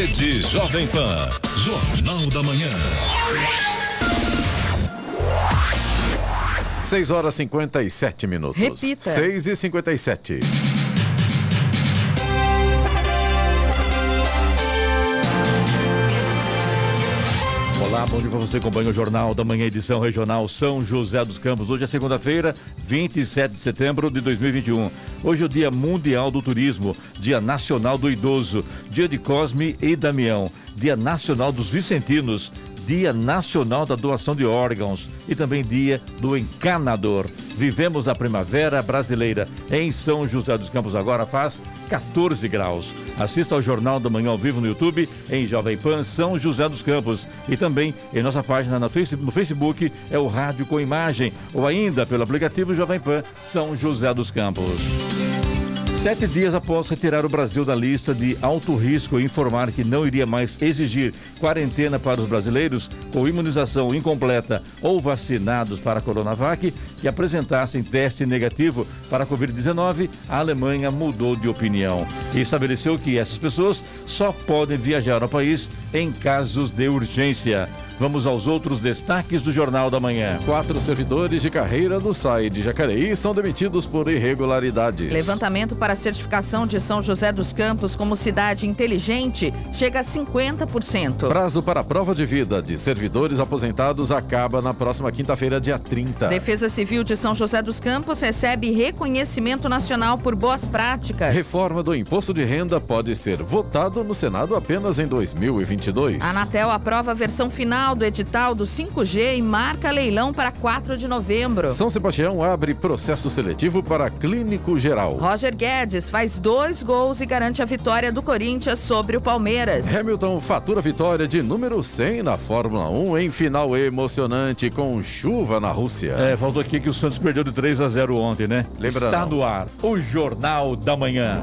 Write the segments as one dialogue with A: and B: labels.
A: Rede Jovem Pan. Jornal da Manhã.
B: 6 horas 57 minutos.
C: Repita.
B: 6 e 57.
D: Olá, bom dia para você. Acompanha o Jornal da Manhã, edição regional São José dos Campos. Hoje é segunda-feira, 27 de setembro de 2021. Hoje é o Dia Mundial do Turismo, Dia Nacional do Idoso, Dia de Cosme e Damião, Dia Nacional dos Vicentinos, Dia Nacional da Doação de Órgãos e também Dia do Encanador. Vivemos a primavera brasileira. Em São José dos Campos agora faz 14 graus. Assista ao Jornal da Manhã ao vivo no YouTube, em Jovem Pan São José dos Campos. E também em nossa página no Facebook é o Rádio com Imagem, ou ainda pelo aplicativo Jovem Pan São José dos Campos. Sete dias após retirar o Brasil da lista de alto risco e informar que não iria mais exigir quarentena para os brasileiros com imunização incompleta ou vacinados para a Coronavac que apresentassem teste negativo para a Covid-19, a Alemanha mudou de opinião e estabeleceu que essas pessoas só podem viajar ao país em casos de urgência. Vamos aos outros destaques do Jornal da Manhã.
B: Quatro servidores de carreira do SAI de Jacareí são demitidos por irregularidades.
C: Levantamento para a certificação de São José dos Campos como cidade inteligente chega a 50%.
B: Prazo para a prova de vida de servidores aposentados acaba na próxima quinta-feira, dia 30.
C: Defesa Civil de São José dos Campos recebe reconhecimento nacional por boas práticas.
B: Reforma do imposto de renda pode ser votado no Senado apenas em 2022.
C: A Anatel aprova a versão final do edital do 5G e marca leilão para 4 de novembro.
B: São Sebastião abre processo seletivo para clínico geral.
C: Roger Guedes faz dois gols e garante a vitória do Corinthians sobre o Palmeiras.
B: Hamilton fatura vitória de número 100 na Fórmula 1 em final emocionante com chuva na Rússia.
D: É, faltou aqui que o Santos perdeu de 3 a 0 ontem, né?
B: Lembra
D: Está
B: não.
D: no ar o Jornal da Manhã.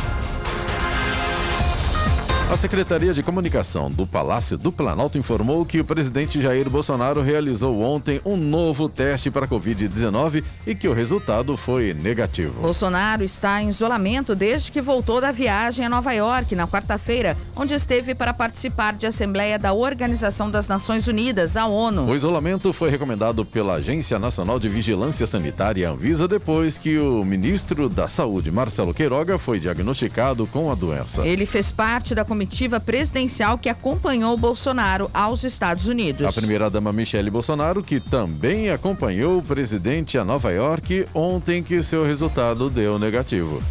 B: A Secretaria de Comunicação do Palácio do Planalto informou que o presidente Jair Bolsonaro realizou ontem um novo teste para a Covid-19 e que o resultado foi negativo.
C: Bolsonaro está em isolamento desde que voltou da viagem a Nova York na quarta-feira, onde esteve para participar de assembleia da Organização das Nações Unidas, a ONU.
B: O isolamento foi recomendado pela Agência Nacional de Vigilância Sanitária Anvisa depois que o ministro da Saúde, Marcelo Queiroga, foi diagnosticado com a doença.
C: Ele fez parte da comitiva presidencial que acompanhou Bolsonaro aos Estados Unidos.
B: A primeira-dama Michele Bolsonaro, que também acompanhou o presidente a Nova York ontem que seu resultado deu negativo.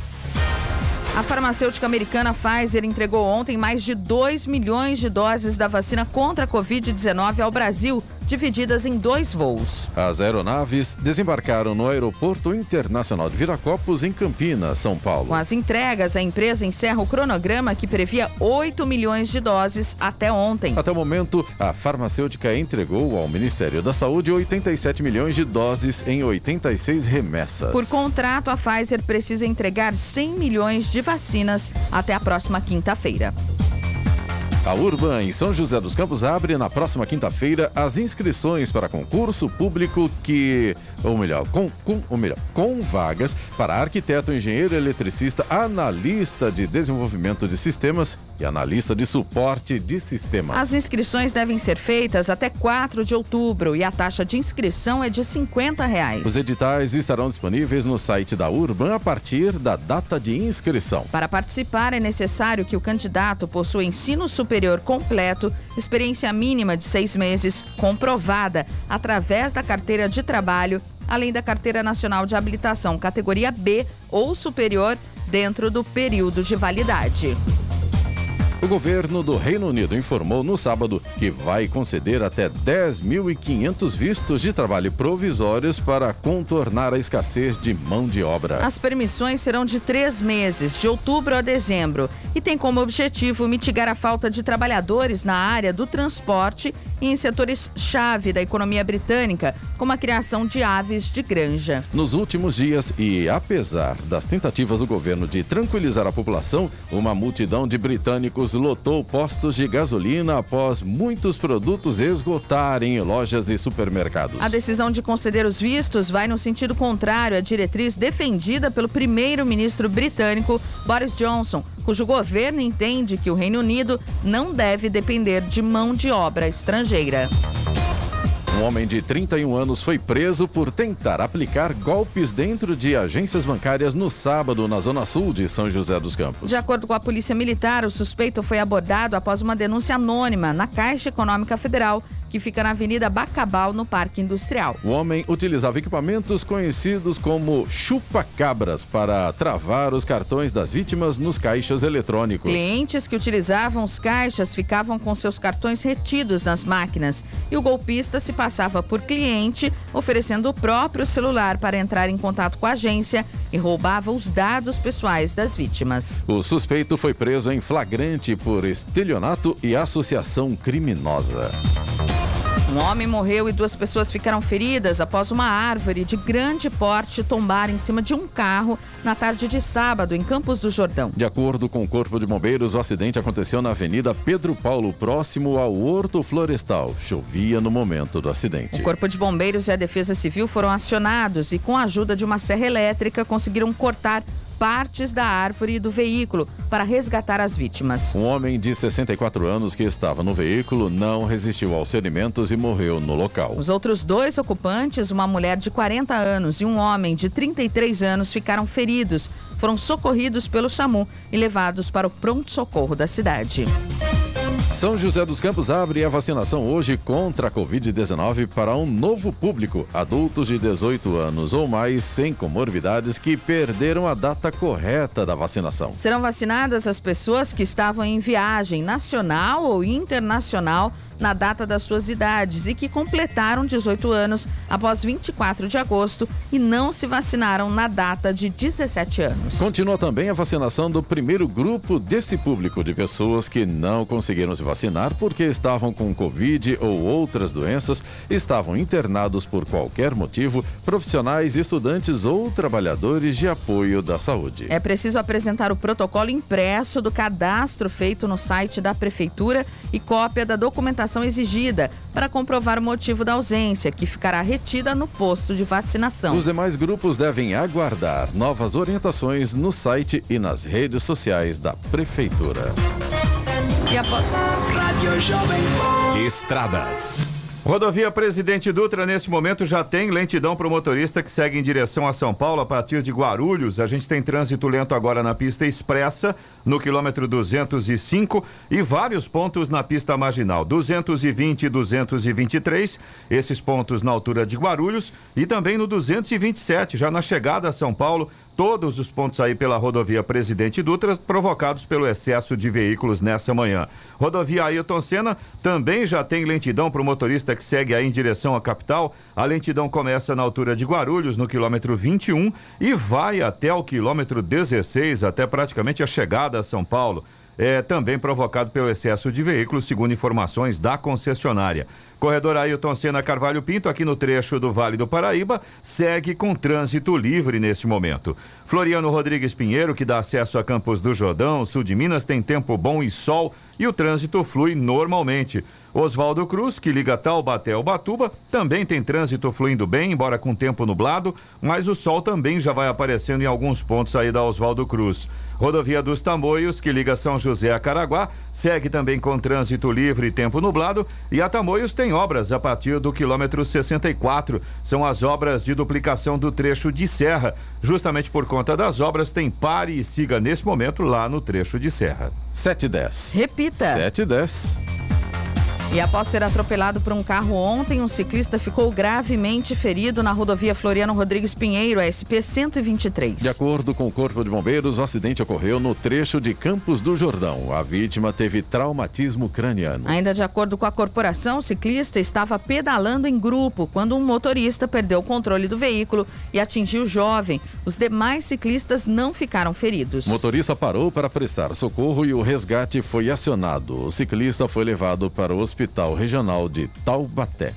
C: A farmacêutica americana Pfizer entregou ontem mais de 2 milhões de doses da vacina contra a Covid-19 ao Brasil, divididas em dois voos.
B: As aeronaves desembarcaram no Aeroporto Internacional de Viracopos, em Campinas, São Paulo.
C: Com as entregas, a empresa encerra o cronograma que previa 8 milhões de doses até ontem.
B: Até o momento, a farmacêutica entregou ao Ministério da Saúde 87 milhões de doses em 86 remessas.
C: Por contrato, a Pfizer precisa entregar 100 milhões de vacinas até a próxima quinta-feira.
B: A Urban em São José dos Campos abre na próxima quinta-feira as inscrições para concurso público que, ou melhor, com, com, ou melhor, com vagas para arquiteto, engenheiro eletricista, analista de desenvolvimento de sistemas e analista de suporte de sistemas.
C: As inscrições devem ser feitas até 4 de outubro e a taxa de inscrição é de 50 reais.
B: Os editais estarão disponíveis no site da Urban a partir da data de inscrição.
C: Para participar, é necessário que o candidato possua ensino superior completo, experiência mínima de seis meses, comprovada através da carteira de trabalho, além da carteira nacional de habilitação categoria B ou superior dentro do período de validade.
B: O governo do Reino Unido informou no sábado que vai conceder até 10.500 vistos de trabalho provisórios para contornar a escassez de mão de obra.
C: As permissões serão de três meses, de outubro a dezembro, e tem como objetivo mitigar a falta de trabalhadores na área do transporte e em setores-chave da economia britânica, como a criação de aves de granja.
B: Nos últimos dias, e apesar das tentativas do governo de tranquilizar a população, uma multidão de britânicos lotou postos de gasolina após muitos produtos esgotarem em lojas e supermercados.
C: A decisão de conceder os vistos vai no sentido contrário à diretriz defendida pelo primeiro-ministro britânico Boris Johnson, cujo governo entende que o Reino Unido não deve depender de mão de obra estrangeira.
B: Um homem de 31 anos foi preso por tentar aplicar golpes dentro de agências bancárias no sábado, na zona sul de São José dos Campos.
C: De acordo com a Polícia Militar, o suspeito foi abordado após uma denúncia anônima na Caixa Econômica Federal que fica na Avenida Bacabal, no Parque Industrial.
B: O homem utilizava equipamentos conhecidos como chupa-cabras para travar os cartões das vítimas nos caixas eletrônicos.
C: Clientes que utilizavam os caixas ficavam com seus cartões retidos nas máquinas e o golpista se passava por cliente, oferecendo o próprio celular para entrar em contato com a agência e roubava os dados pessoais das vítimas.
B: O suspeito foi preso em flagrante por estelionato e associação criminosa.
C: Um homem morreu e duas pessoas ficaram feridas após uma árvore de grande porte tombar em cima de um carro na tarde de sábado, em Campos do Jordão.
B: De acordo com o Corpo de Bombeiros, o acidente aconteceu na Avenida Pedro Paulo, próximo ao Horto Florestal. Chovia no momento do acidente.
C: O Corpo de Bombeiros e a Defesa Civil foram acionados e, com a ajuda de uma serra elétrica, conseguiram cortar partes da árvore e do veículo para resgatar as vítimas.
B: Um homem de 64 anos que estava no veículo não resistiu aos ferimentos e morreu no local.
C: Os outros dois ocupantes, uma mulher de 40 anos e um homem de 33 anos, ficaram feridos. Foram socorridos pelo SAMU e levados para o pronto-socorro da cidade.
B: São José dos Campos abre a vacinação hoje contra a Covid-19 para um novo público, adultos de 18 anos ou mais sem comorbidades que perderam a data correta da vacinação.
C: Serão vacinadas as pessoas que estavam em viagem nacional ou internacional na data das suas idades e que completaram 18 anos após 24 de agosto e não se vacinaram na data de 17 anos.
B: Continua também a vacinação do primeiro grupo desse público de pessoas que não conseguiram se vacinar porque estavam com Covid ou outras doenças, estavam internados por qualquer motivo, profissionais, estudantes ou trabalhadores de apoio da saúde.
C: É preciso apresentar o protocolo impresso do cadastro feito no site da Prefeitura e cópia da documentação documentação exigida para comprovar o motivo da ausência, que ficará retida no posto de vacinação.
B: Os demais grupos devem aguardar novas orientações no site e nas redes sociais da Prefeitura.
A: E a... Estradas.
E: Rodovia Presidente Dutra, nesse momento, já tem lentidão para o motorista que segue em direção a São Paulo a partir de Guarulhos. A gente tem trânsito lento agora na pista expressa, no quilômetro 205, e vários pontos na pista marginal, 220 e 223, esses pontos na altura de Guarulhos, e também no 227, já na chegada a São Paulo, todos os pontos aí pela rodovia Presidente Dutra provocados pelo excesso de veículos nessa manhã. Rodovia Ailton Senna também já tem lentidão para o motorista que segue aí em direção à capital. A lentidão começa na altura de Guarulhos, no quilômetro 21, e vai até o quilômetro 16, até praticamente a chegada a São Paulo é também provocado pelo excesso de veículos, segundo informações da concessionária. Corredor Ailton Senna Carvalho Pinto, aqui no trecho do Vale do Paraíba, segue com trânsito livre neste momento. Floriano Rodrigues Pinheiro, que dá acesso a Campos do Jordão, sul de Minas, tem tempo bom e sol e o trânsito flui normalmente. Oswaldo Cruz, que liga Taubaté ao Batuba, também tem trânsito fluindo bem, embora com tempo nublado, mas o sol também já vai aparecendo em alguns pontos aí da Oswaldo Cruz. Rodovia dos Tamoios, que liga São José a Caraguá, segue também com trânsito livre e tempo nublado, e a Tamoios tem obras a partir do quilômetro 64. São as obras de duplicação do trecho de serra. Justamente por conta das obras, tem pare e siga nesse momento lá no trecho de serra.
B: 7 e 10.
C: Repita.
B: 7 e 10.
C: E após ser atropelado por um carro ontem, um ciclista ficou gravemente ferido na rodovia Floriano Rodrigues Pinheiro, SP 123.
B: De acordo com o Corpo de Bombeiros, o acidente ocorreu no trecho de Campos do Jordão. A vítima teve traumatismo craniano.
C: Ainda de acordo com a corporação, o ciclista estava pedalando em grupo quando um motorista perdeu o controle do veículo e atingiu o jovem. Os demais ciclistas não ficaram feridos.
B: O motorista parou para prestar socorro e o resgate foi acionado. O ciclista foi levado para o hospital Hospital Regional de Taubaté.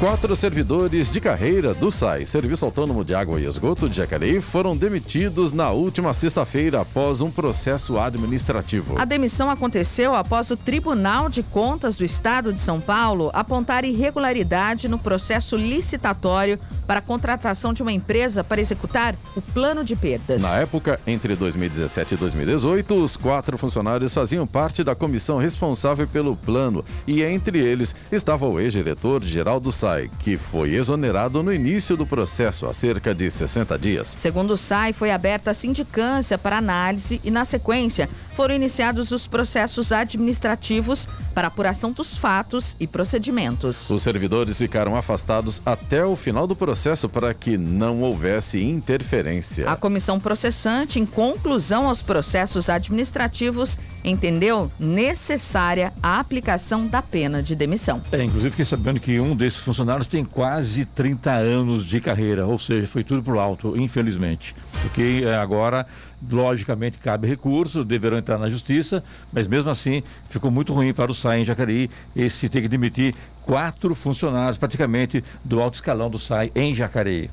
B: Quatro servidores de carreira do SAI, Serviço Autônomo de Água e Esgoto de Jacareí, foram demitidos na última sexta-feira após um processo administrativo.
C: A demissão aconteceu após o Tribunal de Contas do Estado de São Paulo apontar irregularidade no processo licitatório para a contratação de uma empresa para executar o plano de perdas.
B: Na época, entre 2017 e 2018, os quatro funcionários faziam parte da comissão responsável pelo plano e entre eles estava o ex-diretor geral do SAI SAI, que foi exonerado no início do processo há cerca de 60 dias.
C: Segundo o SAI, foi aberta a sindicância para análise e, na sequência, foram iniciados os processos administrativos para apuração dos fatos e procedimentos.
B: Os servidores ficaram afastados até o final do processo para que não houvesse interferência.
C: A comissão processante, em conclusão aos processos administrativos, entendeu necessária a aplicação da pena de demissão.
D: É, inclusive fiquei sabendo que um desses funcionários tem quase 30 anos de carreira, ou seja, foi tudo pro alto, infelizmente. Porque é, agora, logicamente, cabe recurso, deverão entrar na justiça, mas mesmo assim ficou muito ruim para o SAI em Jacareí esse ter que demitir quatro funcionários praticamente do alto escalão do SAI em Jacareí.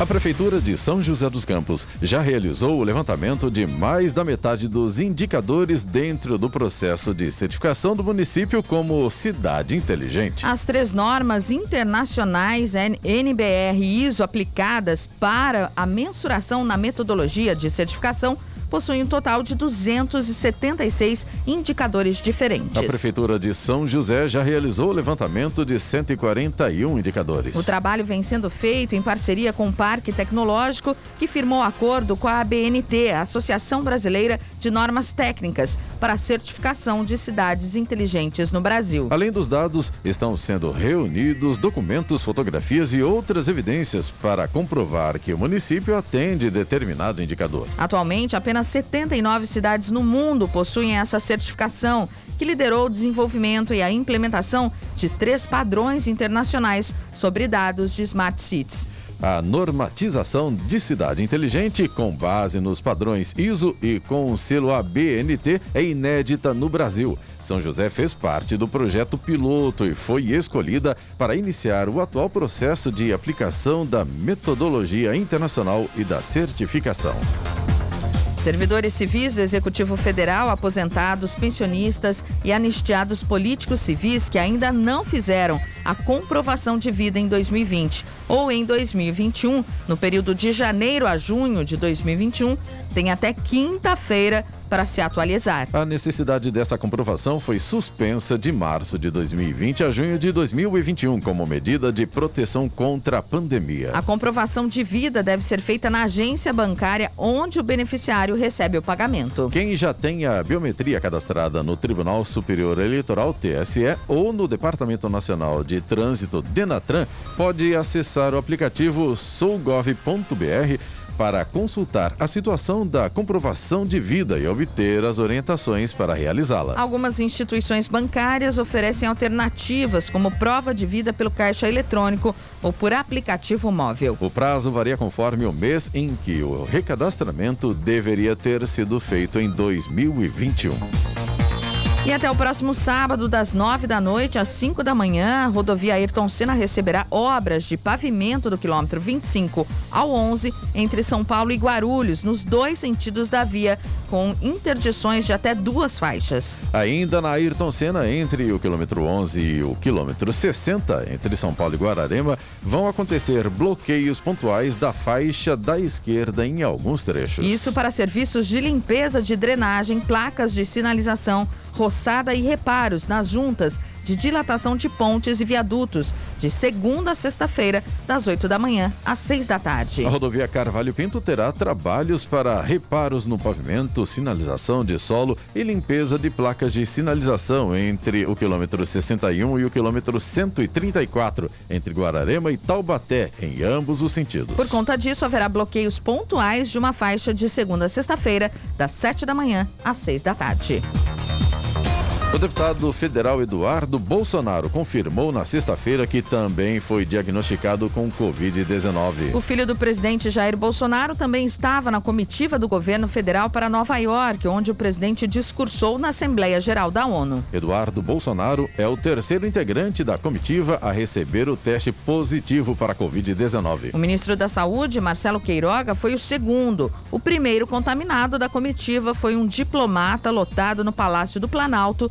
B: A Prefeitura de São José dos Campos já realizou o levantamento de mais da metade dos indicadores dentro do processo de certificação do município como cidade inteligente.
C: As três normas internacionais NBR e ISO aplicadas para a mensuração na metodologia de certificação possui um total de 276 indicadores diferentes.
B: A Prefeitura de São José já realizou o levantamento de 141 indicadores.
C: O trabalho vem sendo feito em parceria com o Parque Tecnológico, que firmou acordo com a ABNT, a Associação Brasileira de Normas Técnicas, para a certificação de cidades inteligentes no Brasil.
B: Além dos dados, estão sendo reunidos documentos, fotografias e outras evidências para comprovar que o município atende determinado indicador.
C: Atualmente, apenas apenas 79 cidades no mundo possuem essa certificação, que liderou o desenvolvimento e a implementação de três padrões internacionais sobre dados de smart cities.
B: A normatização de cidade inteligente, com base nos padrões ISO e com o selo ABNT, é inédita no Brasil. São José fez parte do projeto piloto e foi escolhida para iniciar o atual processo de aplicação da metodologia internacional e da certificação.
C: Servidores civis do Executivo Federal, aposentados, pensionistas e anistiados políticos civis que ainda não fizeram a comprovação de vida em 2020 ou em 2021, no período de janeiro a junho de 2021, têm até quinta-feira para se atualizar.
B: A necessidade dessa comprovação foi suspensa de março de 2020 a junho de 2021 como medida de proteção contra a pandemia.
C: A comprovação de vida deve ser feita na agência bancária onde o beneficiário recebe o pagamento.
B: Quem já tem a biometria cadastrada no Tribunal Superior Eleitoral TSE ou no Departamento Nacional de Trânsito Denatran pode acessar o aplicativo sougov.br para consultar a situação da comprovação de vida e obter as orientações para realizá-la.
C: Algumas instituições bancárias oferecem alternativas, como prova de vida pelo caixa eletrônico ou por aplicativo móvel.
B: O prazo varia conforme o mês em que o recadastramento deveria ter sido feito em 2021.
C: E até o próximo sábado, das 9 da noite às 5 da manhã, a rodovia Ayrton Senna receberá obras de pavimento do quilômetro 25 ao 11 entre São Paulo e Guarulhos, nos dois sentidos da via, com interdições de até duas faixas.
B: Ainda na Ayrton Senna, entre o quilômetro 11 e o quilômetro 60, entre São Paulo e Guararema, vão acontecer bloqueios pontuais da faixa da esquerda em alguns trechos.
C: Isso para serviços de limpeza de drenagem, placas de sinalização roçada e reparos nas juntas de dilatação de pontes e viadutos, de segunda a sexta-feira, das 8 da manhã às 6 da tarde.
B: A rodovia Carvalho Pinto terá trabalhos para reparos no pavimento, sinalização de solo e limpeza de placas de sinalização entre o quilômetro 61 e o quilômetro 134, entre Guararema e Taubaté, em ambos os sentidos.
C: Por conta disso, haverá bloqueios pontuais de uma faixa de segunda a sexta-feira, das 7 da manhã às 6 da tarde.
B: O deputado federal Eduardo Bolsonaro confirmou na sexta-feira que também foi diagnosticado com Covid-19.
C: O filho do presidente Jair Bolsonaro também estava na comitiva do governo federal para Nova York, onde o presidente discursou na Assembleia Geral da ONU.
B: Eduardo Bolsonaro é o terceiro integrante da comitiva a receber o teste positivo para Covid-19.
C: O ministro da Saúde, Marcelo Queiroga, foi o segundo. O primeiro contaminado da comitiva foi um diplomata lotado no Palácio do Planalto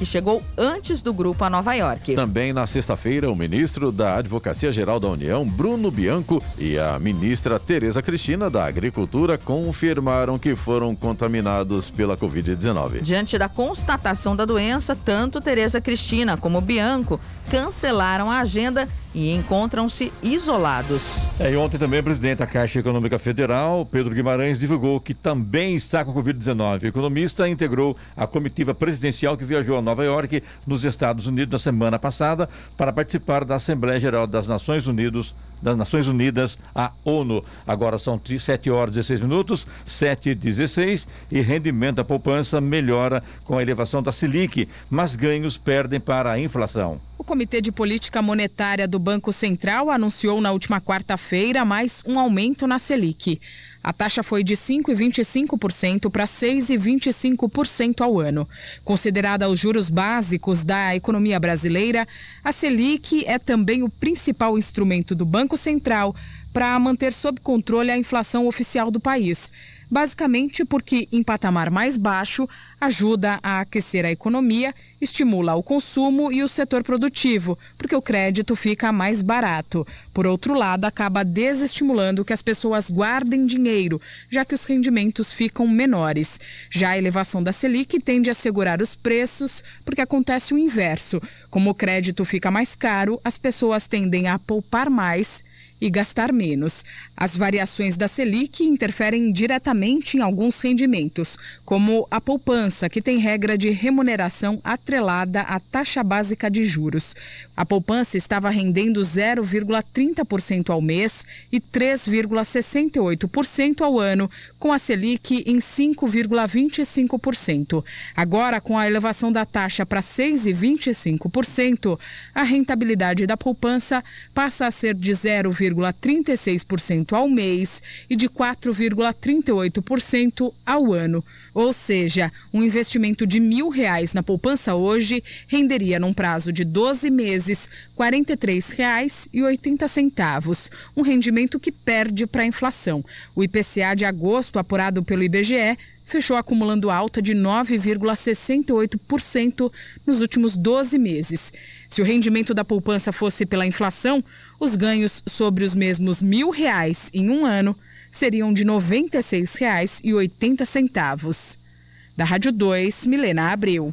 C: que chegou antes do grupo a Nova York.
B: Também na sexta-feira, o ministro da Advocacia Geral da União, Bruno Bianco, e a ministra Tereza Cristina da Agricultura confirmaram que foram contaminados pela Covid-19.
C: Diante da constatação da doença, tanto Tereza Cristina como Bianco cancelaram a agenda e encontram-se isolados.
D: É, e ontem também o presidente da Caixa Econômica Federal, Pedro Guimarães, divulgou que também está com Covid-19. O economista integrou a comitiva presidencial que viajou a Nova York, nos Estados Unidos, na semana passada, para participar da Assembleia Geral das Nações Unidas das Nações Unidas, a ONU. Agora são 7 horas e 16 minutos, 7 e 16, e rendimento da poupança melhora com a elevação da Selic, mas ganhos perdem para a inflação.
F: O Comitê de Política Monetária do Banco Central anunciou na última quarta-feira mais um aumento na Selic. A taxa foi de 5,25% para 6,25% ao ano. Considerada os juros básicos da economia brasileira, a Selic é também o principal instrumento do Banco Central para manter sob controle a inflação oficial do país basicamente porque, em patamar mais baixo, ajuda a aquecer a economia, estimula o consumo e o setor produtivo, porque o crédito fica mais barato. Por outro lado, acaba desestimulando que as pessoas guardem dinheiro, já que os rendimentos ficam menores. Já a elevação da Selic tende a segurar os preços, porque acontece o inverso. Como o crédito fica mais caro, as pessoas tendem a poupar mais e gastar menos. As variações da Selic interferem diretamente em alguns rendimentos, como a poupança, que tem regra de remuneração atrelada à taxa básica de juros. A poupança estava rendendo 0,30% ao mês e 3,68% ao ano, com a Selic em 5,25%. Agora, com a elevação da taxa para 6,25%, a rentabilidade da poupança passa a ser de 0, 4,36% ao mês e de 4,38% ao ano. Ou seja, um investimento de mil reais na poupança hoje renderia num prazo de 12 meses R$ 43,80, um rendimento que perde para a inflação. O IPCA de agosto, apurado pelo IBGE, fechou acumulando alta de 9,68% nos últimos 12 meses. Se o rendimento da poupança fosse pela inflação, os ganhos sobre os mesmos mil reais em um ano seriam de R$ 96,80. Da Rádio 2, Milena Abreu.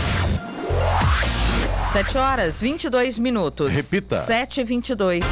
C: 7 horas 22 minutos.
B: Repita.
C: 7 e 22.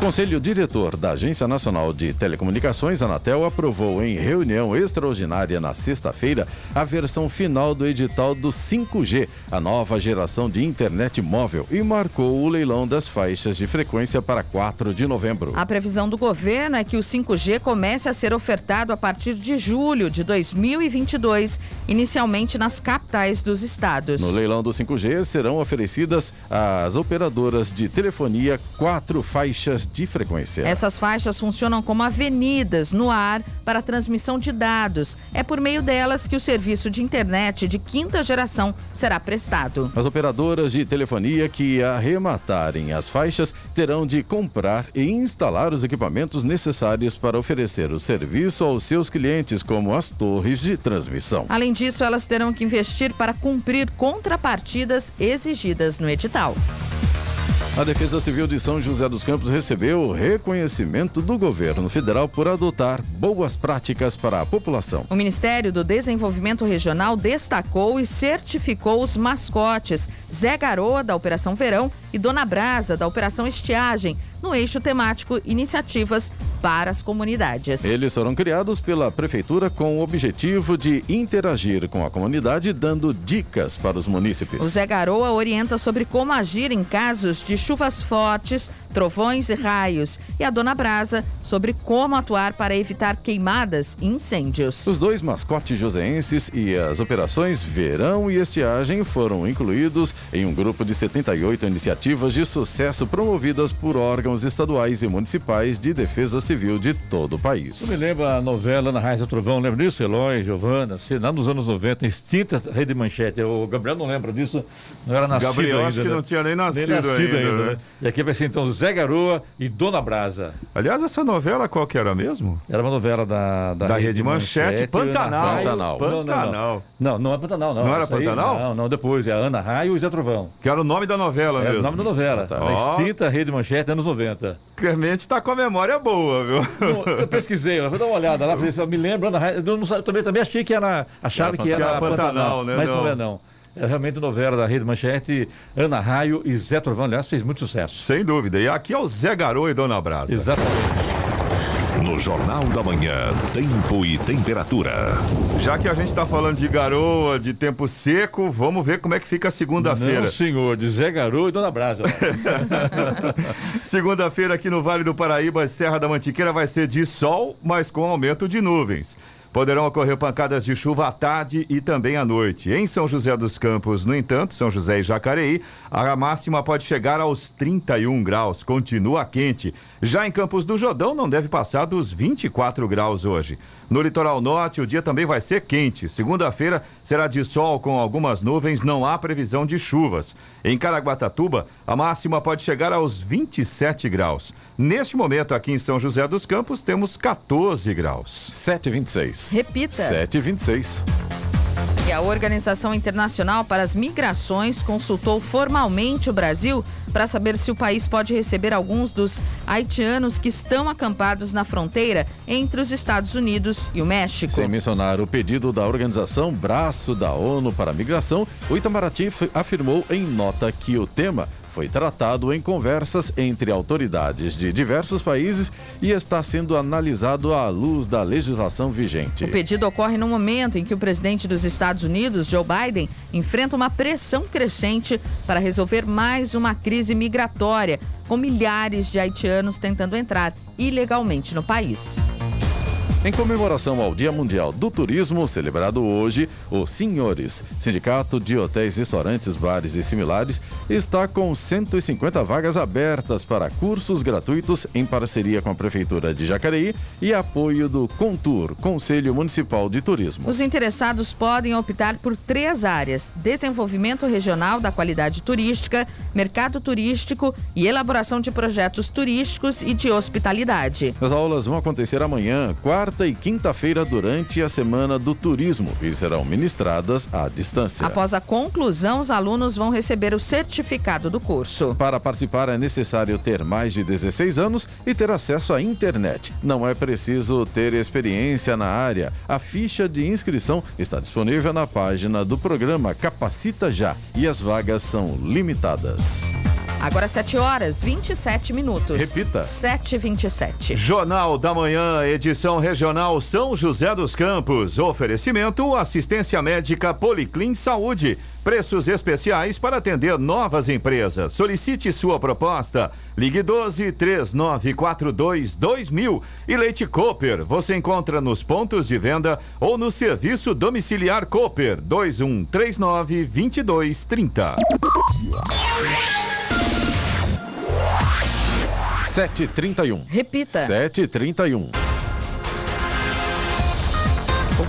B: O Conselho Diretor da Agência Nacional de Telecomunicações, Anatel, aprovou em reunião extraordinária na sexta-feira a versão final do edital do 5G, a nova geração de internet móvel, e marcou o leilão das faixas de frequência para 4 de novembro.
C: A previsão do governo é que o 5G comece a ser ofertado a partir de julho de 2022, inicialmente nas capitais dos estados.
B: No leilão do 5G serão oferecidas às operadoras de telefonia quatro faixas de frequência.
C: Essas faixas funcionam como avenidas no ar para transmissão de dados. É por meio delas que o serviço de internet de quinta geração será prestado.
B: As operadoras de telefonia que arrematarem as faixas terão de comprar e instalar os equipamentos necessários para oferecer o serviço aos seus clientes, como as torres de transmissão.
C: Além disso, elas terão que investir para cumprir contrapartidas exigidas no edital.
B: A Defesa Civil de São José dos Campos recebeu o reconhecimento do governo federal por adotar boas práticas para a população.
C: O Ministério do Desenvolvimento Regional destacou e certificou os mascotes Zé Garoa, da Operação Verão, e Dona Brasa, da Operação Estiagem, no eixo temático Iniciativas para as Comunidades.
B: Eles foram criados pela Prefeitura com o objetivo de interagir com a comunidade, dando dicas para os munícipes.
C: O Zé Garoa orienta sobre como agir em casos de chuvas fortes, trovões e raios, e a Dona Brasa sobre como atuar para evitar queimadas e incêndios.
B: Os dois mascotes joseenses e as operações Verão e Estiagem foram incluídos em um grupo de 78 iniciativas de sucesso promovidas por órgãos estaduais e municipais de defesa civil de todo o país.
D: Eu me lembro a novela Ana Raiz do Trovão, lembra disso? Eloy, Giovana, assim, lá nos anos 90, extinta Rede Manchete. O Gabriel não lembra disso, não era nascido
E: Gabriel,
D: ainda.
E: acho que
D: né?
E: não tinha nem nascido,
D: nem nascido
E: ainda.
D: ainda,
E: né?
D: né? E aqui vai ser então Zé Garoa e Dona Brasa.
E: Aliás, essa novela qual que era mesmo?
D: Era uma novela da,
E: Da Rede Manchete, Pantanal.
D: Ana Raio-
B: Pantanal.
D: Não, não, não.
E: Pantanal.
D: Não, não é Pantanal, não.
E: Não era
D: Essa aí,
E: Pantanal?
D: Não, não, depois. É Ana Raio e Zé Trovão.
E: Que era o nome da novela
D: É
E: mesmo.
D: o nome da novela.
B: Tá.
D: Da
E: Ó.
D: extinta Rede Manchete, anos 90.
E: Clemente tá com a memória boa, viu?
D: Não, eu pesquisei, eu vou dar uma olhada lá, falei, me lembro, Ana eu, não eu também, também achei que era, achava que
E: Que
D: era,
E: era Pantanal, né?
D: mas não.
E: Não.
D: é não. É realmente novela da Rede Manchete, Ana Raio e Zé Trovão, aliás, fez muito sucesso.
E: Sem dúvida. E aqui é o Zé Garoa e Dona Brasa.
D: Exatamente.
A: No Jornal da Manhã, tempo e temperatura.
E: Já que a gente tá falando de garoa, de tempo seco, vamos ver como é que fica a segunda-feira.
D: Não, senhor, de Zé Garoto e Dona Brasa.
E: Segunda-feira aqui no Vale do Paraíba, Serra da Mantiqueira vai ser de sol, mas com aumento de nuvens. Poderão ocorrer pancadas de chuva à tarde e também à noite. Em São José dos Campos, no entanto, São José e Jacareí, a máxima pode chegar aos 31 graus. Continua quente. Já em Campos do Jordão, não deve passar dos 24 graus hoje. No litoral norte, o dia também vai ser quente. Segunda-feira será de sol com algumas nuvens, não há previsão de chuvas. Em Caraguatatuba, a máxima pode chegar aos 27 graus. Neste momento, aqui em São José dos Campos, temos 14 graus.
B: 726.
C: Repita.
B: 726.
C: E a Organização Internacional para as Migrações consultou formalmente o Brasil para saber se o país pode receber alguns dos haitianos que estão acampados na fronteira entre os Estados Unidos e o México.
B: Sem mencionar o pedido da organização Braço da ONU para a Migração, o Itamaraty afirmou em nota que o tema foi tratado em conversas entre autoridades de diversos países e está sendo analisado à luz da legislação vigente.
C: O pedido ocorre no momento em que o presidente dos Estados Unidos, Joe Biden, enfrenta uma pressão crescente para resolver mais uma crise migratória, com milhares de haitianos tentando entrar ilegalmente no país.
B: Em comemoração ao Dia Mundial do Turismo, celebrado hoje, o Senhores, Sindicato de Hotéis, Restaurantes, Bares e Similares, está com 150 vagas abertas para cursos gratuitos em parceria com a Prefeitura de Jacareí e apoio do Contur, Conselho Municipal de Turismo.
C: Os interessados podem optar por três áreas: desenvolvimento regional da qualidade turística, mercado turístico e elaboração de projetos turísticos e de hospitalidade.
B: As aulas vão acontecer amanhã, quarta e quinta-feira, durante a Semana do Turismo e serão ministradas à distância.
C: Após a conclusão, os alunos vão receber o certificado do curso.
B: Para participar é necessário ter mais de 16 anos e ter acesso à internet. Não é preciso ter experiência na área. A ficha de inscrição está disponível na página do programa Capacita Já e as vagas são limitadas.
C: Agora 7 horas 27 minutos.
B: Repita.
C: 7 h 27
E: Jornal da Manhã, edição regional São José dos Campos. Oferecimento assistência médica Policlin Saúde. Preços especiais para atender novas empresas. Solicite sua proposta. Ligue 12 3942 2000. E Leite Cooper. Você encontra nos pontos de venda ou no serviço domiciliar Cooper 2139 2230.
B: 7h31.
C: Repita.
B: 7h31.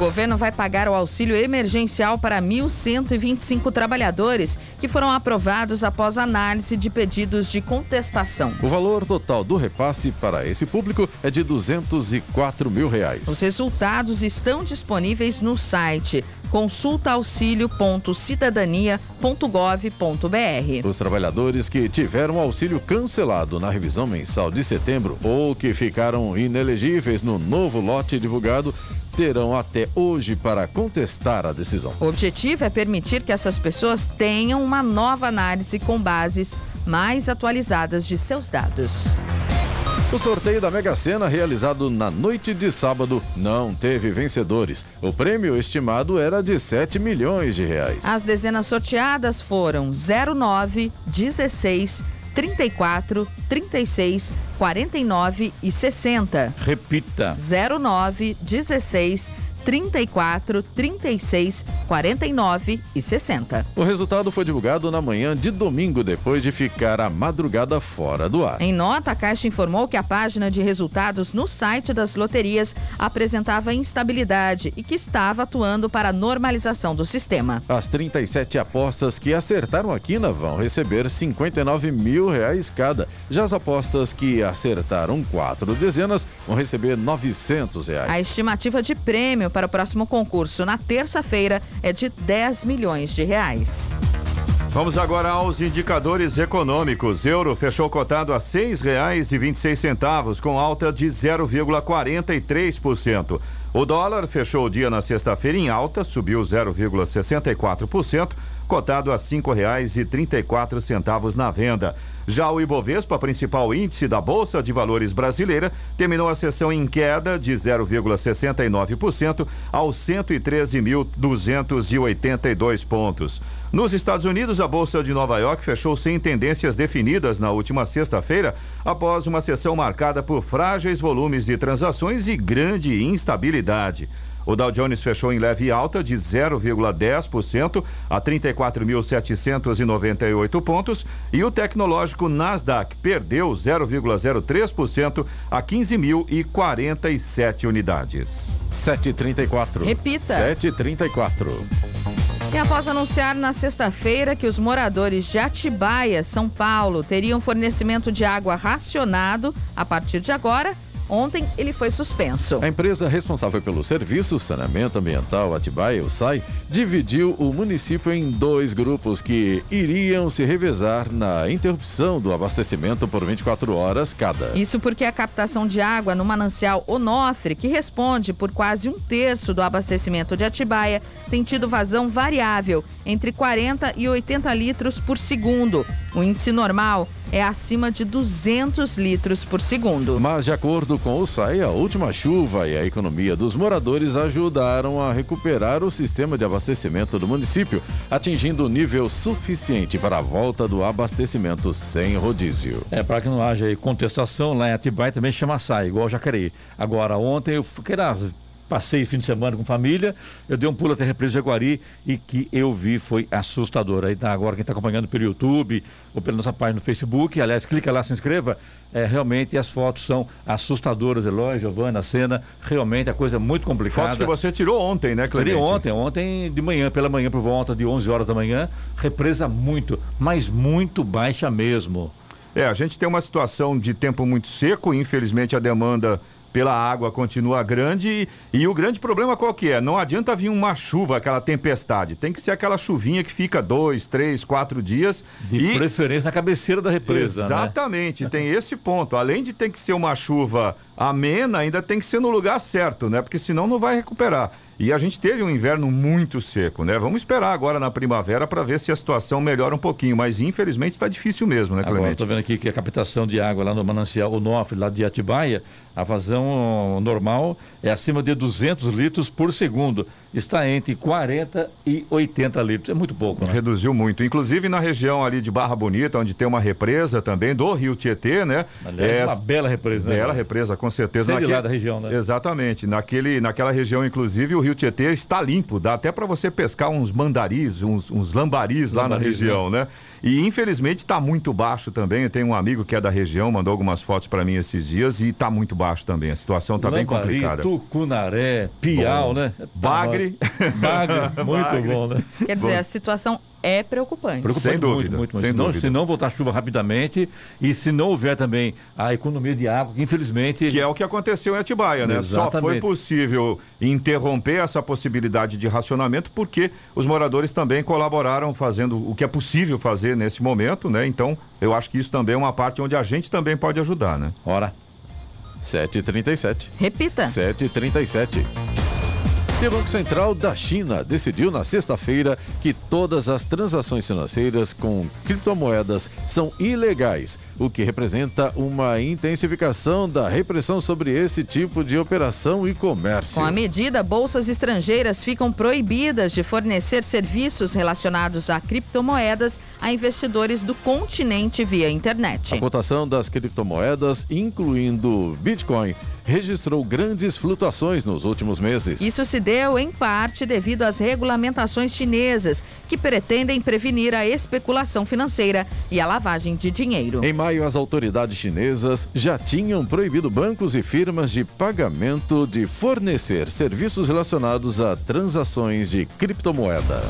C: O governo vai pagar o auxílio emergencial para 1.125 trabalhadores que foram aprovados após análise de pedidos de contestação.
B: O valor total do repasse para esse público é de 204 mil reais.
C: Os resultados estão disponíveis no site consultaauxilio.cidadania.gov.br.
B: Os trabalhadores que tiveram auxílio cancelado na revisão mensal de setembro ou que ficaram inelegíveis no novo lote divulgado terão até hoje para contestar a decisão.
C: O objetivo é permitir que essas pessoas tenham uma nova análise com bases mais atualizadas de seus dados.
B: O sorteio da Mega Sena, realizado na noite de sábado, não teve vencedores. O prêmio estimado era de 7 milhões de reais.
C: As dezenas sorteadas foram 09, 16, 34, 36, 49 e 60.
D: Repita.
C: 09, 16, 34, 36, 49 e 60.
B: O resultado foi divulgado na manhã de domingo, depois de ficar a madrugada fora do ar.
C: Em nota, a Caixa informou que a página de resultados no site das loterias apresentava instabilidade e que estava atuando para a normalização do sistema.
B: As 37 apostas que acertaram a quina vão receber 59 mil reais cada. Já as apostas que acertaram quatro dezenas vão receber 900 reais.
C: A estimativa de prêmio para o próximo concurso na terça-feira é de 10 milhões de reais.
E: Vamos agora aos indicadores econômicos. Euro fechou cotado a R$ 6,26, com alta de 0,43%. O dólar fechou o dia na sexta-feira em alta, subiu 0,64%, cotado a quatro centavos na venda. Já o Ibovespa, principal índice da Bolsa de Valores brasileira, terminou a sessão em queda de 0,69% aos 113.282 pontos. Nos Estados Unidos, a Bolsa de Nova York fechou sem tendências definidas na última sexta-feira, após uma sessão marcada por frágeis volumes de transações e grande instabilidade. O Dow Jones fechou em leve alta de 0,10% a 34.798 pontos e o tecnológico Nasdaq perdeu 0,03% a 15.047 unidades.
B: 734.
C: Repita.
B: 734.
C: E após anunciar na sexta-feira que os moradores de Atibaia, São Paulo, teriam fornecimento de água racionado a partir de agora, Ontem ele foi suspenso.
B: A empresa responsável pelo serviço Saneamento Ambiental Atibaia, o SAI, dividiu o município em dois grupos que iriam se revezar na interrupção do abastecimento por 24 horas cada.
C: Isso porque a captação de água no manancial Onofre, que responde por quase um terço do abastecimento de Atibaia, tem tido vazão variável, entre 40 e 80 litros por segundo. O índice normal é acima de 200 litros por segundo.
B: Mas, de acordo com o SAI, a última chuva e a economia dos moradores ajudaram a recuperar o sistema de abastecimento do município, atingindo o nível suficiente para a volta do abastecimento sem rodízio.
D: É, para que não haja contestação, lá em Atibaia também chama SAI, igual Jacareí. Agora, ontem eu fiquei nas passei fim de semana com família, eu dei um pulo até a represa Jaguari e que eu vi foi assustador. Aí tá, agora quem está acompanhando pelo YouTube ou pela nossa página no Facebook, aliás, clica lá, se inscreva, é, realmente as fotos são assustadoras, Eloy, Giovana, a cena, realmente a coisa é muito complicada.
E: Fotos que você tirou ontem, né, Clemente?
D: Tirei ontem, ontem de manhã, pela manhã, por volta de 11 horas da manhã, represa muito, mas muito baixa mesmo.
E: É, a gente tem uma situação de tempo muito seco, infelizmente a demanda pela água continua grande e, e, o grande problema qual que é? Não adianta vir uma chuva, aquela tempestade. Tem que ser aquela chuvinha que fica dois, três, quatro dias.
D: De e... preferência na cabeceira da represa.
E: Né? Exatamente, né? tem esse ponto. Além de ter que ser uma chuva amena, ainda tem que ser no lugar certo, né? Porque senão não vai recuperar. E a gente teve um inverno muito seco, né? Vamos esperar agora na primavera para ver se a situação melhora um pouquinho, mas infelizmente está difícil mesmo, né, Clemente?
D: Estou vendo aqui que a captação de água lá no manancial Onofre, lá de Atibaia, a vazão normal é acima de 200 litros por segundo. Está entre 40 e 80 litros. É muito pouco, né?
E: Reduziu muito. Inclusive na região ali de Barra Bonita, onde tem uma represa também do Rio Tietê, né?
D: Aliás, é uma bela represa, né?
E: Bela represa, com certeza.
D: Naquele... lá da região, né?
E: Exatamente. Naquele, naquela região, inclusive, o Rio Rio Tietê está limpo, dá até para você pescar uns mandaris, uns, uns lambaris lá na região, né? E infelizmente está muito baixo também. Eu tenho um amigo que é da região, mandou algumas fotos para mim esses dias e está muito baixo também. A situação está bem complicada.
D: Tucunaré, Piau, bom. né?
E: Bagre.
D: Bagre, muito Bagre. bom, né?
C: Quer dizer, bom. a situação é preocupante.
E: preocupante sem dúvida. Muito, muito, sem
D: se,
E: não,
D: dúvida. se não voltar a chuva rapidamente e se não houver também a economia de água, que infelizmente.
E: Que é o que aconteceu em Atibaia, né? Exatamente. Só foi possível interromper essa possibilidade de racionamento porque os moradores também colaboraram fazendo o que é possível fazer nesse momento, né? Então, eu acho que isso também é uma parte onde a gente também pode ajudar, né?
B: Ora. 7h37.
C: Repita.
B: 7h37. E o Banco Central da China decidiu na sexta-feira que todas as transações financeiras com criptomoedas são ilegais, o que representa uma intensificação da repressão sobre esse tipo de operação e comércio.
C: Com a medida, bolsas estrangeiras ficam proibidas de fornecer serviços relacionados a criptomoedas a investidores do continente via internet.
B: A cotação das criptomoedas, incluindo Bitcoin, registrou grandes flutuações nos últimos meses.
C: Isso se deu, em parte, devido às regulamentações chinesas, que pretendem prevenir a especulação financeira e a lavagem de dinheiro.
B: Em maio, as autoridades chinesas já tinham proibido bancos e firmas de pagamento de fornecer serviços relacionados a transações de criptomoeda.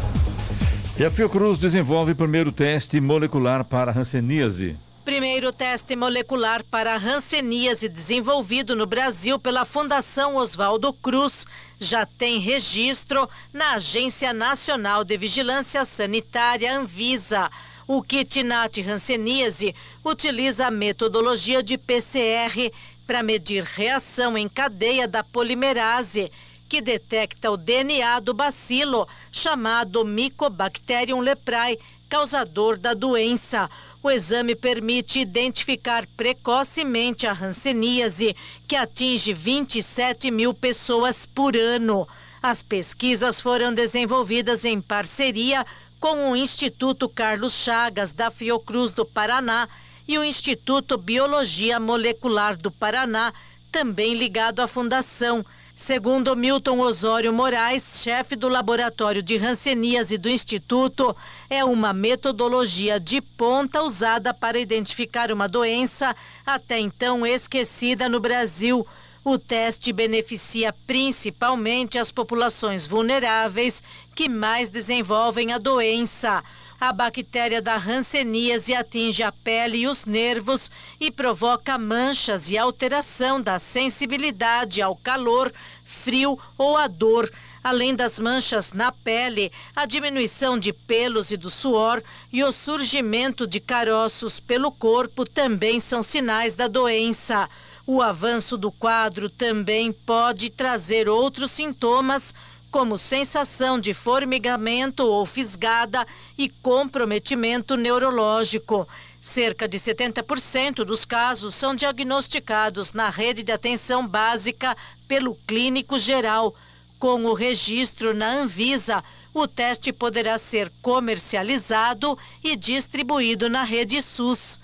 D: E a Fiocruz desenvolve o primeiro teste molecular para hanseníase.
G: Primeiro teste molecular para hanseníase desenvolvido no Brasil pela Fundação Oswaldo Cruz já tem registro na Agência Nacional de Vigilância Sanitária Anvisa. O kit NAT hanseníase utiliza a metodologia de PCR para medir reação em cadeia da polimerase que detecta o DNA do bacilo, chamado Mycobacterium leprae, causador da doença. O exame permite identificar precocemente a hanseníase, que atinge 27 mil pessoas por ano. As pesquisas foram desenvolvidas em parceria com o Instituto Carlos Chagas, da Fiocruz do Paraná, e o Instituto Biologia Molecular do Paraná, também ligado à Fundação. Segundo Milton Osório Moraes, chefe do Laboratório de Hanseníase do Instituto, é uma metodologia de ponta usada para identificar uma doença até então esquecida no Brasil. O teste beneficia principalmente as populações vulneráveis que mais desenvolvem a doença. A bactéria da hanseníase atinge a pele e os nervos e provoca manchas e alteração da sensibilidade ao calor, frio ou à dor. Além das manchas na pele, a diminuição de pelos e do suor e o surgimento de caroços pelo corpo também são sinais da doença. O avanço do quadro também pode trazer outros sintomas como sensação de formigamento ou fisgada e comprometimento neurológico. Cerca de 70% dos casos são diagnosticados na rede de atenção básica pelo clínico geral. Com o registro na Anvisa, o teste poderá ser comercializado e distribuído na rede SUS.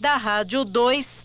G: Da Rádio 2,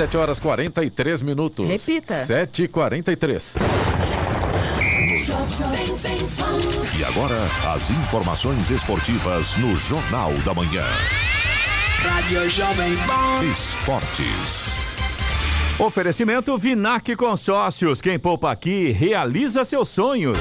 B: 7 horas 43 minutos.
C: Repita.
B: 7 e 43
A: E agora, as informações esportivas no Jornal da Manhã.
H: Rádio Jovem Pan.
A: Esportes.
E: Oferecimento Vinac Consórcios. Quem poupa aqui realiza seus sonhos.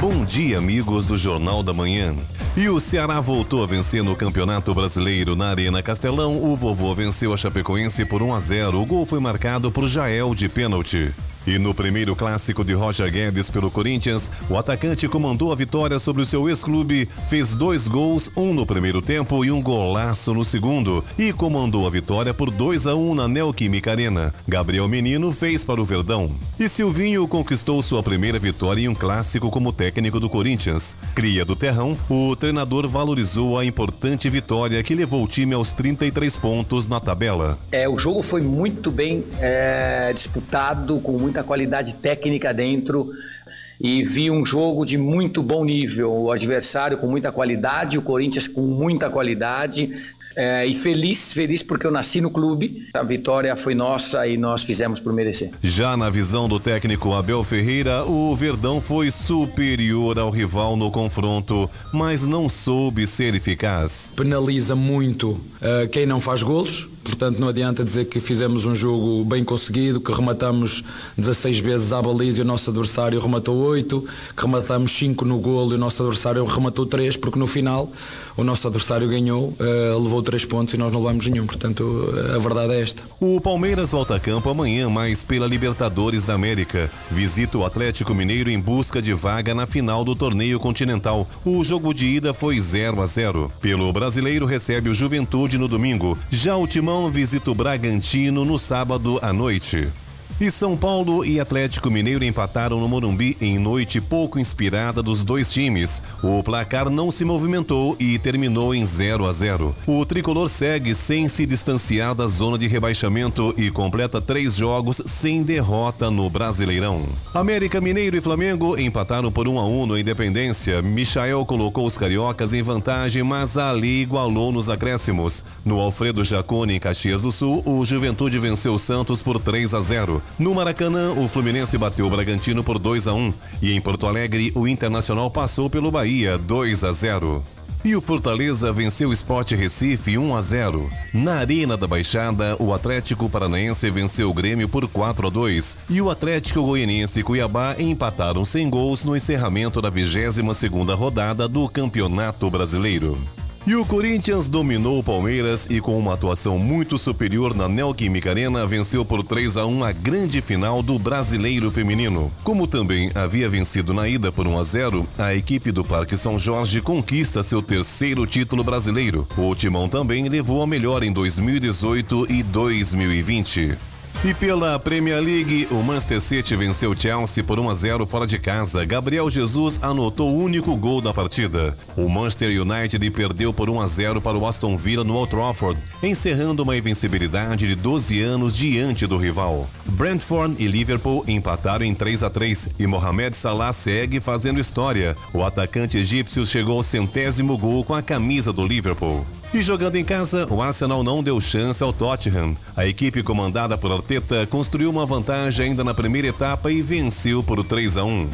I: Bom dia, amigos do Jornal da Manhã. E o Ceará voltou a vencer no Campeonato Brasileiro na Arena Castelão. O vovô venceu a Chapecoense por 1 a 0. O gol foi marcado por Jael de pênalti. E no primeiro clássico de Roger Guedes pelo Corinthians, o atacante comandou a vitória sobre o seu ex-clube, fez dois gols, um no primeiro tempo e um golaço no segundo, e comandou a vitória por 2 a 1 na Neoquímica Arena. Gabriel Menino fez para o Verdão. E Silvinho conquistou sua primeira vitória em um clássico como técnico do Corinthians. Cria do Terrão, o treinador valorizou a importante vitória que levou o time aos 33 pontos na tabela.
J: É, o jogo foi muito bem é, disputado, com muita qualidade técnica dentro e vi um jogo de muito bom nível, o adversário com muita qualidade, o Corinthians com muita qualidade. É, e feliz, feliz porque eu nasci no clube. A vitória foi nossa e nós fizemos por merecer.
I: Já na visão do técnico Abel Ferreira, o Verdão foi superior ao rival no confronto, mas não soube ser eficaz.
K: Penaliza muito uh, quem não faz golos. Portanto, não adianta dizer que fizemos um jogo bem conseguido, que rematamos 16 vezes à baliza e o nosso adversário rematou 8, que rematamos 5 no golo e o nosso adversário rematou 3, porque no final o nosso adversário ganhou, uh, levou 3 pontos e nós não levamos nenhum. Portanto, a verdade é esta.
I: O Palmeiras volta a campo amanhã, mais pela Libertadores da América. Visita o Atlético Mineiro em busca de vaga na final do torneio continental. O jogo de ida foi 0 a 0. Pelo brasileiro, recebe o Juventude no domingo. Já o Timão visita o Bragantino no sábado à noite. E São Paulo e Atlético Mineiro empataram no Morumbi em noite pouco inspirada dos dois times. O placar não se movimentou e terminou em 0 a 0. O tricolor segue sem se distanciar da zona de rebaixamento e completa três jogos sem derrota no Brasileirão. América Mineiro e Flamengo empataram por 1 a 1 no Independência. Michael colocou os cariocas em vantagem, mas ali igualou nos acréscimos. No Alfredo Jacone, em Caxias do Sul, o Juventude venceu o Santos por 3 a 0. No Maracanã, o Fluminense bateu o Bragantino por 2 a 1 e em Porto Alegre, o Internacional passou pelo Bahia 2 a 0. E o Fortaleza venceu o Sport Recife 1 a 0. Na Arena da Baixada, o Atlético Paranaense venceu o Grêmio por 4 a 2 e o Atlético Goianiense e Cuiabá empataram sem gols no encerramento da 22ª rodada do Campeonato Brasileiro. E o Corinthians dominou o Palmeiras e com uma atuação muito superior na Neoquímica Arena venceu por 3 a 1 a grande final do Brasileiro Feminino. Como também havia vencido na ida por 1 a 0, a equipe do Parque São Jorge conquista seu terceiro título brasileiro. O Timão também levou a melhor em 2018 e 2020. E pela Premier League, o Manchester City venceu Chelsea por 1 a 0 fora de casa. Gabriel Jesus anotou o único gol da partida. O Manchester United perdeu por 1 a 0 para o Aston Villa no Old Trafford, encerrando uma invencibilidade de 12 anos diante do rival. Brentford e Liverpool empataram em 3 a 3 e Mohamed Salah segue fazendo história. O atacante egípcio chegou ao centésimo gol com a camisa do Liverpool. E jogando em casa, o Arsenal não deu chance ao Tottenham. A equipe comandada por Arteta construiu uma vantagem ainda na primeira etapa e venceu por 3 a 1.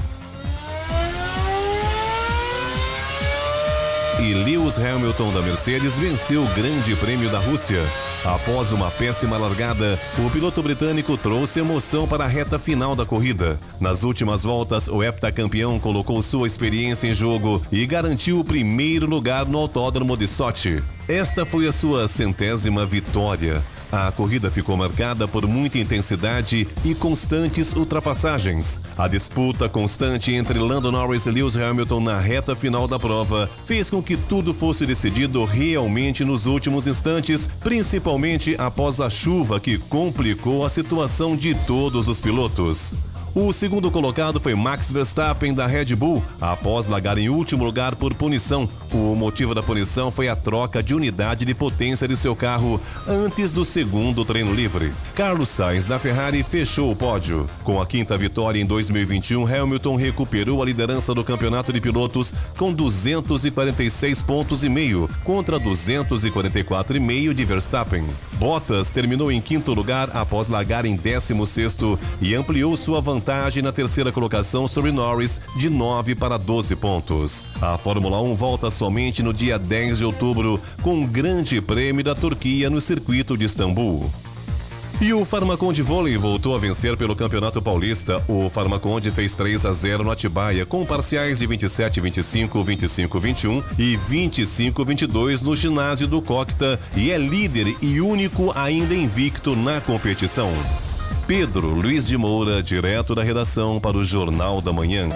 I: E Lewis Hamilton da Mercedes venceu o Grande Prêmio da Rússia. Após uma péssima largada, o piloto britânico trouxe emoção para a reta final da corrida. Nas últimas voltas, o heptacampeão colocou sua experiência em jogo e garantiu o primeiro lugar no Autódromo de Sochi. Esta foi a sua centésima vitória. A corrida ficou marcada por muita intensidade e constantes ultrapassagens. A disputa constante entre Lando Norris e Lewis Hamilton na reta final da prova fez com que tudo fosse decidido realmente nos últimos instantes, principalmente após a chuva que complicou a situação de todos os pilotos. O segundo colocado foi Max Verstappen da Red Bull, após largar em último lugar por punição. O motivo da punição foi a troca de unidade de potência de seu carro antes do segundo treino livre. Carlos Sainz da Ferrari fechou o pódio. Com a quinta vitória em 2021, Hamilton recuperou a liderança do campeonato de pilotos com 246 pontos e meio contra 244,5 de Verstappen. Bottas terminou em quinto lugar após largar em 16 sexto e ampliou sua vantagem na terceira colocação sobre Norris de 9 para 12 pontos. A Fórmula 1 volta somente no dia 10 de outubro com o Grande Prêmio da Turquia no circuito de Istambul. E o Farmaconde Vôlei voltou a vencer pelo Campeonato Paulista. O Farmaconde fez 3 a 0 no Atibaia, com parciais de 27 25, 25 21 e 25 22 no ginásio do Cocta e é líder e único ainda invicto na competição. Pedro Luiz de Moura, direto da redação para o Jornal da Manhã.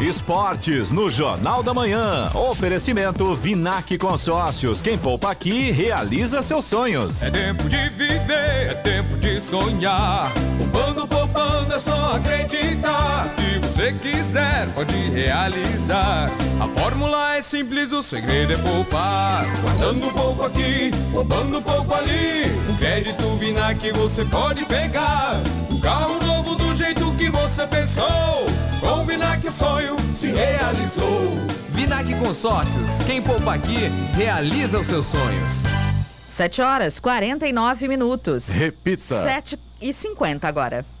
E: Esportes no Jornal da Manhã. Oferecimento Vinac Consórcios. Quem poupa aqui realiza seus sonhos.
L: É tempo de viver, é tempo de sonhar. Poupando, poupando, é só acreditar. Se você quiser, pode realizar. A fórmula é simples, o segredo é poupar. Guardando pouco aqui, poupando pouco ali. Um crédito Vinac você pode pegar. Carro novo do jeito que você pensou. Com o Vinac o sonho se realizou.
M: Vinac Consórcios, quem poupa aqui, realiza os seus sonhos.
C: 7 horas 49 minutos.
B: Repita.
C: 7 e 50 agora.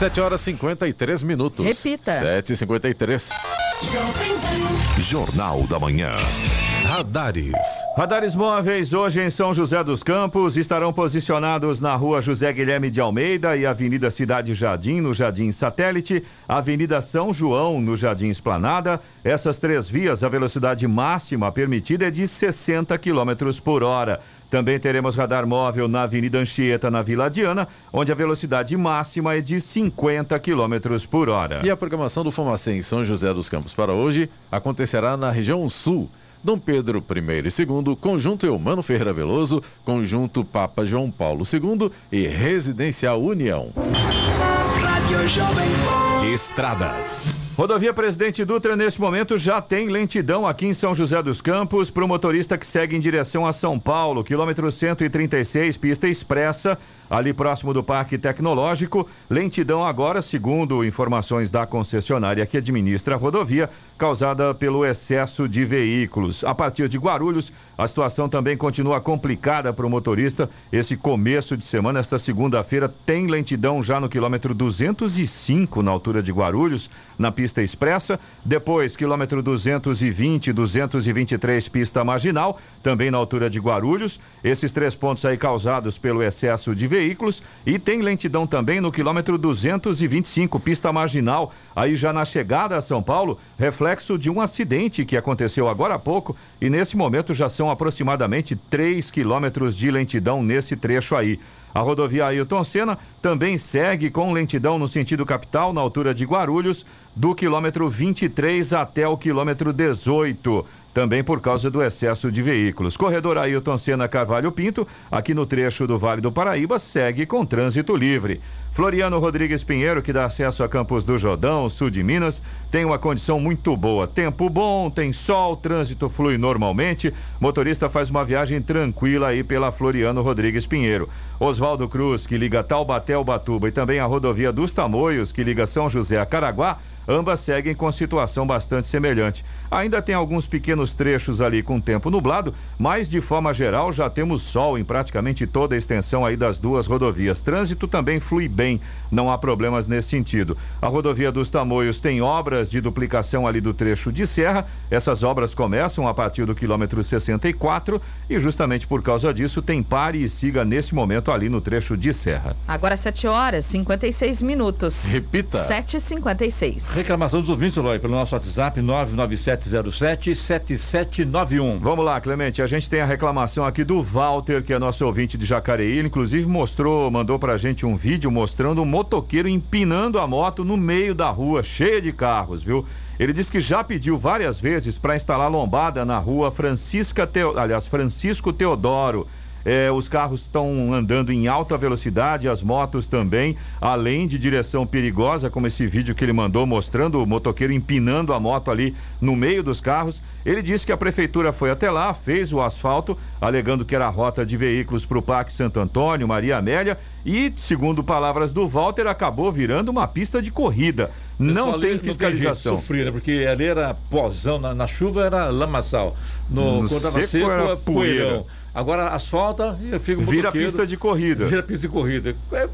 B: 7 horas 53 minutos.
C: Repita.
B: 7 e 53
A: Jornal da Manhã.
I: Radares.
E: Radares móveis hoje em São José dos Campos estarão posicionados na rua José Guilherme de Almeida e Avenida Cidade Jardim, no Jardim Satélite, Avenida São João, no Jardim Esplanada. Essas três vias, a velocidade máxima permitida é de 60 km por hora. Também teremos radar móvel na Avenida Anchieta, na Vila Diana, onde a velocidade máxima é de 50 km por hora.
B: E a programação do Fumacê em São José dos Campos para hoje acontecerá na região sul. Dom Pedro I e II, Conjunto Eumano Ferreira Veloso, Conjunto Papa João Paulo II e Residencial União.
H: Rádio Jovem Pan.
E: Estradas. Rodovia Presidente Dutra, neste momento, já tem lentidão aqui em São José dos Campos para o motorista que segue em direção a São Paulo, quilômetro 136, pista expressa, ali próximo do Parque Tecnológico. Lentidão agora, segundo informações da concessionária que administra a rodovia, causada pelo excesso de veículos. A partir de Guarulhos, a situação também continua complicada para o motorista. Esse começo de semana, esta segunda-feira, tem lentidão já no quilômetro 205, na altura de Guarulhos, na pista expressa. Depois, quilômetro 220, 223, pista marginal, também na altura de Guarulhos. Esses três pontos aí causados pelo excesso de veículos. E tem lentidão também no quilômetro 225, pista marginal, aí já na chegada a São Paulo, reflexo de um acidente que aconteceu agora há pouco. E nesse momento já são aproximadamente 3 quilômetros de lentidão nesse trecho aí. A rodovia Ailton Senna também segue com lentidão no sentido capital, na altura de Guarulhos, do quilômetro 23 até o quilômetro 18 também por causa do excesso de veículos. Corredor Ailton Senna Carvalho Pinto, aqui no trecho do Vale do Paraíba, segue com trânsito livre. Floriano Rodrigues Pinheiro, que dá acesso a Campos do Jordão, sul de Minas, tem uma condição muito boa. Tempo bom, tem sol, trânsito flui normalmente. Motorista faz uma viagem tranquila aí pela Floriano Rodrigues Pinheiro. Oswaldo Cruz, que liga Taubaté ao Batuba, e também a rodovia dos Tamoios, que liga São José a Caraguá, ambas seguem com situação bastante semelhante. Ainda tem alguns pequenos trechos ali com tempo nublado, mas de forma geral já temos sol em praticamente toda a extensão aí das duas rodovias. Trânsito também flui bem, não há problemas nesse sentido. A rodovia dos Tamoios tem obras de duplicação ali do trecho de serra. Essas obras começam a partir do quilômetro 64 e justamente por causa disso tem pare e siga nesse momento ali no trecho de serra.
C: Agora 7 horas 56 minutos.
B: Repita.
C: 7h56.
D: Reclamação dos ouvintes, Eloy, pelo nosso WhatsApp 99707-7791.
E: Vamos lá, Clemente. A gente tem a reclamação aqui do Walter, que é nosso ouvinte de Jacareí. Ele, inclusive, mostrou, mandou pra gente um vídeo mostrando um motoqueiro empinando a moto no meio da rua, cheia de carros, viu? Ele disse que já pediu várias vezes para instalar lombada na rua Francisca Teo... aliás, Francisco Teodoro. É, os carros estão andando em alta velocidade, as motos também, além de direção perigosa, como esse vídeo que ele mandou mostrando o motoqueiro empinando a moto ali no meio dos carros. Ele disse que a prefeitura foi até lá, fez o asfalto, alegando que era a rota de veículos para o Parque Santo Antônio, Maria Amélia, e, segundo palavras do Walter, acabou virando uma pista de corrida. Não tem
D: ali jeito de
E: fiscalização.
D: sofrer, né? Porque ali era pozão, na, na chuva era lamaçal. No,
E: No
D: quando tava
E: seco
D: seco,
E: era
D: era
E: poeira.
D: poeirão. Agora asfalta e fica um
E: Vira pista de corrida.
D: Vira pista de corrida. É,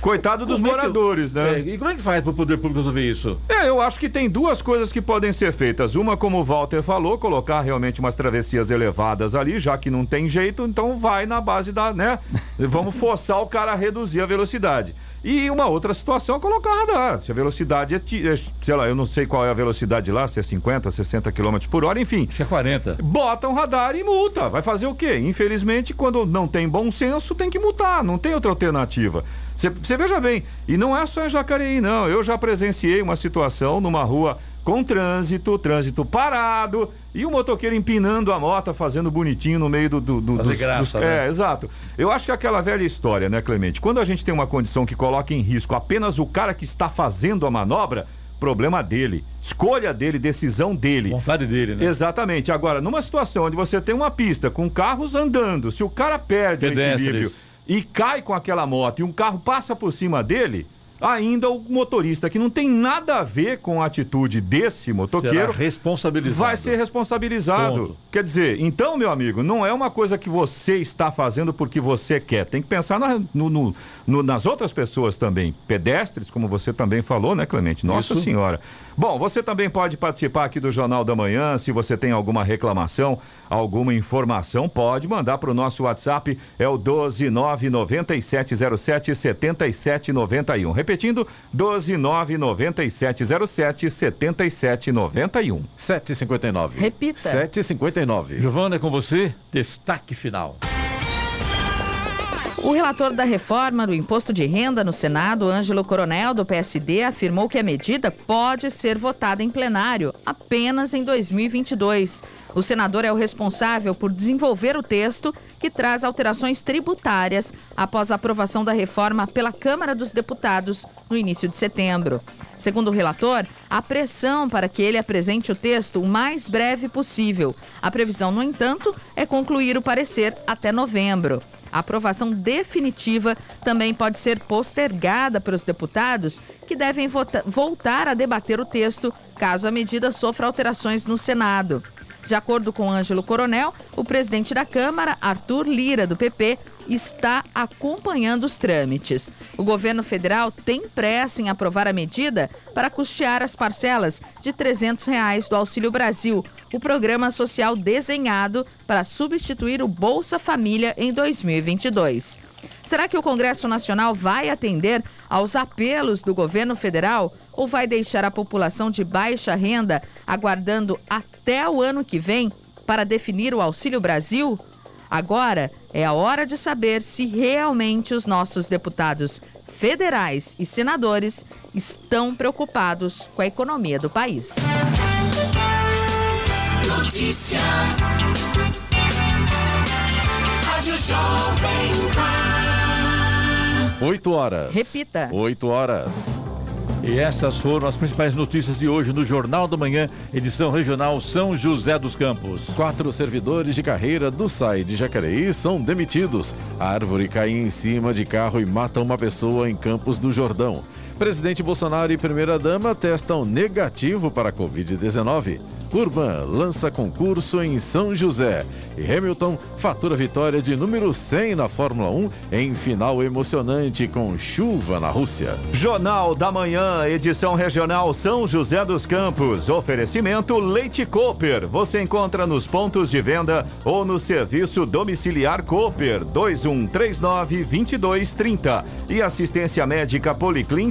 E: Coitado dos
D: como é que-
E: moradores, né?
D: É, e como é que faz para o poder público resolver isso?
E: É, eu acho que tem duas coisas que podem ser feitas. Uma, como o Walter falou, colocar realmente umas travessias elevadas ali, já que não tem jeito, então vai na base da, né? Vamos forçar o cara a reduzir a velocidade. E uma outra situação é colocar radar. Se a velocidade é, é, sei lá, eu não sei qual é a velocidade lá, se é 50, 60 km por hora, enfim.
D: Acho que é 40.
E: Bota um radar e multa. Vai fazer o quê? Infelizmente, quando não tem bom senso, tem que multar. Não tem outra alternativa. Você veja bem, e não é só em Jacareí, não. Eu já presenciei uma situação numa rua com trânsito, trânsito parado, e o motoqueiro empinando a moto, fazendo bonitinho no meio do. do, do dos-
D: graça,
E: dos-
D: né?
E: É, exato. Eu acho que é aquela velha história, né, Clemente? Quando a gente tem uma condição que coloca em risco apenas o cara que está fazendo a manobra, problema dele. Escolha dele, decisão dele.
D: Vontade dele, né?
E: Exatamente. Agora, numa situação onde você tem uma pista com carros andando, se o cara perde
D: Pedestres.
E: o equilíbrio e cai com aquela moto e um carro passa por cima dele, ainda o motorista que não tem nada a ver com a atitude desse motoqueiro vai ser responsabilizado.
D: Ponto.
E: Quer dizer, então, meu amigo, não é uma coisa que você está fazendo porque você quer. Tem que pensar na- no- no- no- nas outras pessoas também. Pedestres, como você também falou, né, Clemente? Nossa
D: Isso.
E: Senhora. Bom, você também pode participar aqui do Jornal da Manhã. Se você tem alguma reclamação, alguma informação, pode mandar para o nosso WhatsApp. É o 1299707 7791. Repetindo, 1299707 7791.
B: 7h59.
C: Repita.
B: 7h59.
D: Giovana, é com você. Destaque final.
C: O relator da reforma do imposto de renda no Senado, Ângelo Coronel, do PSD, afirmou que a medida pode ser votada em plenário apenas em 2022. O senador é o responsável por desenvolver o texto que traz alterações tributárias após a aprovação da reforma pela Câmara dos Deputados no início de setembro. Segundo o relator, há pressão para que ele apresente o texto o mais breve possível. A previsão, no entanto, é concluir o parecer até novembro. A aprovação definitiva também pode ser postergada pelos deputados, que devem voltar a debater o texto caso a medida sofra alterações no Senado. De acordo com Ângelo Coronel, o presidente da Câmara, Arthur Lira, do PP, está acompanhando os trâmites. O governo federal tem pressa em aprovar a medida para custear as parcelas de 300 reais do Auxílio Brasil, o programa social desenhado para substituir o Bolsa Família em 2022. Será que o Congresso Nacional vai atender aos apelos do governo federal ou vai deixar a população de baixa renda aguardando até o ano que vem para definir o Auxílio Brasil? Agora é a hora de saber se realmente os nossos deputados federais e senadores estão preocupados com a economia do país.
H: Notícia. Rádio Jovem Pan.
B: 8 horas.
C: Repita.
B: 8 horas.
D: E essas foram as principais notícias de hoje no Jornal da Manhã, edição regional São José dos Campos.
B: Quatro servidores de carreira do SAI de Jacareí são demitidos. A árvore cai em cima de carro e mata uma pessoa em Campos do Jordão. Presidente Bolsonaro e primeira-dama testam negativo para a Covid-19. Urban lança concurso em São José. E Hamilton fatura vitória de número 100 na Fórmula 1 em final emocionante com chuva na Rússia.
E: Jornal da Manhã, edição regional São José dos Campos. Oferecimento Leite Cooper. Você encontra nos pontos de venda ou no serviço domiciliar Cooper 2139-2230. E assistência médica Policlin